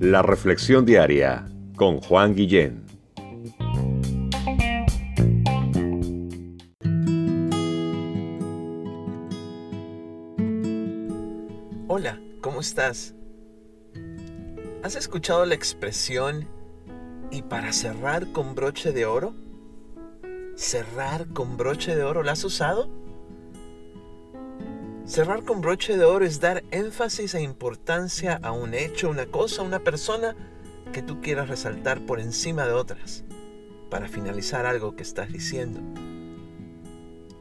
La Reflexión Diaria con Juan Guillén. Hola, ¿cómo estás? ¿Has escuchado la expresión y para cerrar con broche de oro? ¿Cerrar con broche de oro? ¿La has usado? Cerrar con broche de oro es dar énfasis e importancia a un hecho, una cosa, una persona que tú quieras resaltar por encima de otras para finalizar algo que estás diciendo.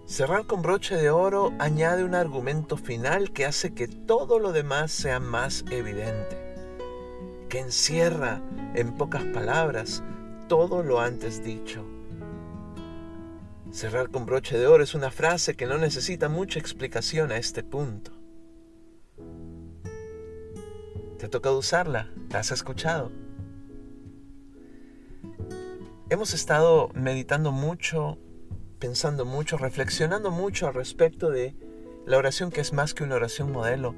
Cerrar con broche de oro añade un argumento final que hace que todo lo demás sea más evidente, que encierra en pocas palabras todo lo antes dicho. Cerrar con broche de oro es una frase que no necesita mucha explicación a este punto. ¿Te ha tocado usarla? ¿La has escuchado? Hemos estado meditando mucho, pensando mucho, reflexionando mucho al respecto de la oración que es más que una oración modelo,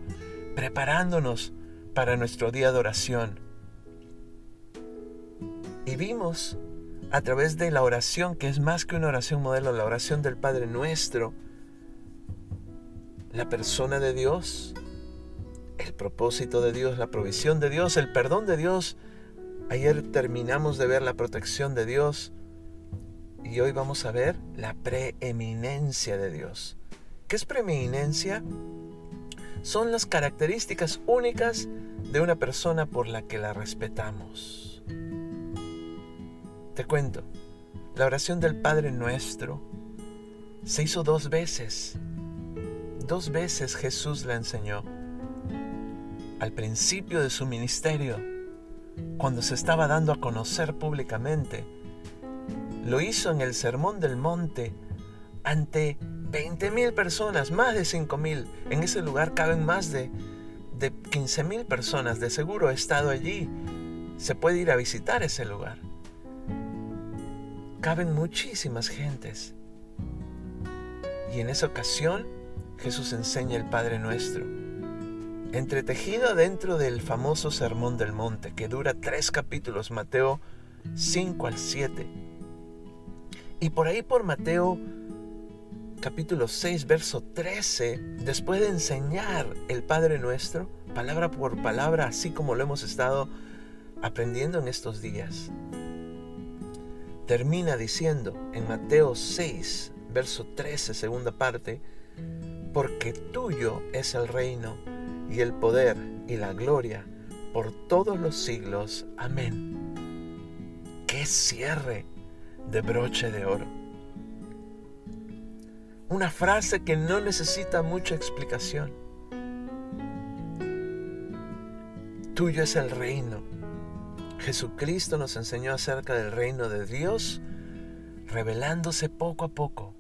preparándonos para nuestro día de oración. Y vimos a través de la oración, que es más que una oración modelo, la oración del Padre Nuestro, la persona de Dios, el propósito de Dios, la provisión de Dios, el perdón de Dios. Ayer terminamos de ver la protección de Dios y hoy vamos a ver la preeminencia de Dios. ¿Qué es preeminencia? Son las características únicas de una persona por la que la respetamos. Te cuento, la oración del Padre Nuestro se hizo dos veces. Dos veces Jesús la enseñó. Al principio de su ministerio, cuando se estaba dando a conocer públicamente, lo hizo en el Sermón del Monte ante 20.000 personas, más de 5.000. En ese lugar caben más de, de 15.000 personas. De seguro he estado allí. Se puede ir a visitar ese lugar caben muchísimas gentes. Y en esa ocasión Jesús enseña el Padre Nuestro, entretejido dentro del famoso Sermón del Monte, que dura tres capítulos, Mateo 5 al 7. Y por ahí por Mateo capítulo 6, verso 13, después de enseñar el Padre Nuestro, palabra por palabra, así como lo hemos estado aprendiendo en estos días, termina diciendo en Mateo 6, verso 13, segunda parte, porque tuyo es el reino y el poder y la gloria por todos los siglos. Amén. ¡Qué cierre de broche de oro! Una frase que no necesita mucha explicación. Tuyo es el reino Jesucristo nos enseñó acerca del reino de Dios, revelándose poco a poco,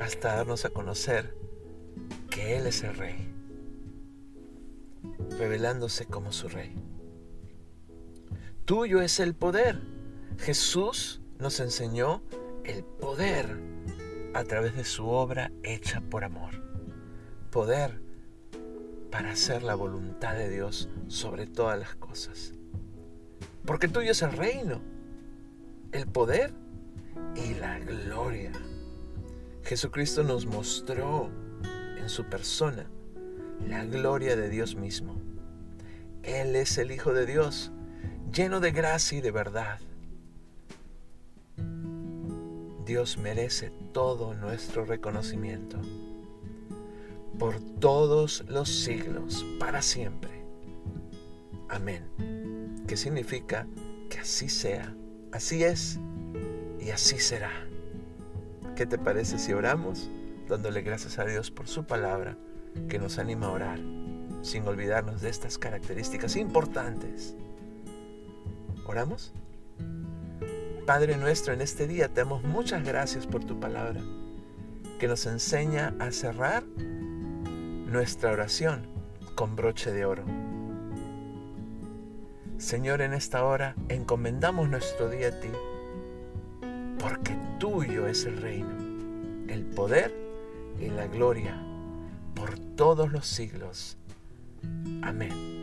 hasta darnos a conocer que Él es el Rey, revelándose como su Rey. Tuyo es el poder. Jesús nos enseñó el poder a través de su obra hecha por amor. Poder para hacer la voluntad de Dios sobre todas las cosas. Porque tuyo es el reino, el poder y la gloria. Jesucristo nos mostró en su persona la gloria de Dios mismo. Él es el Hijo de Dios, lleno de gracia y de verdad. Dios merece todo nuestro reconocimiento por todos los siglos, para siempre. Amén que significa que así sea, así es y así será. ¿Qué te parece si oramos dándole gracias a Dios por su palabra que nos anima a orar, sin olvidarnos de estas características importantes? ¿Oramos? Padre nuestro, en este día te damos muchas gracias por tu palabra, que nos enseña a cerrar nuestra oración con broche de oro. Señor, en esta hora encomendamos nuestro día a ti, porque tuyo es el reino, el poder y la gloria por todos los siglos. Amén.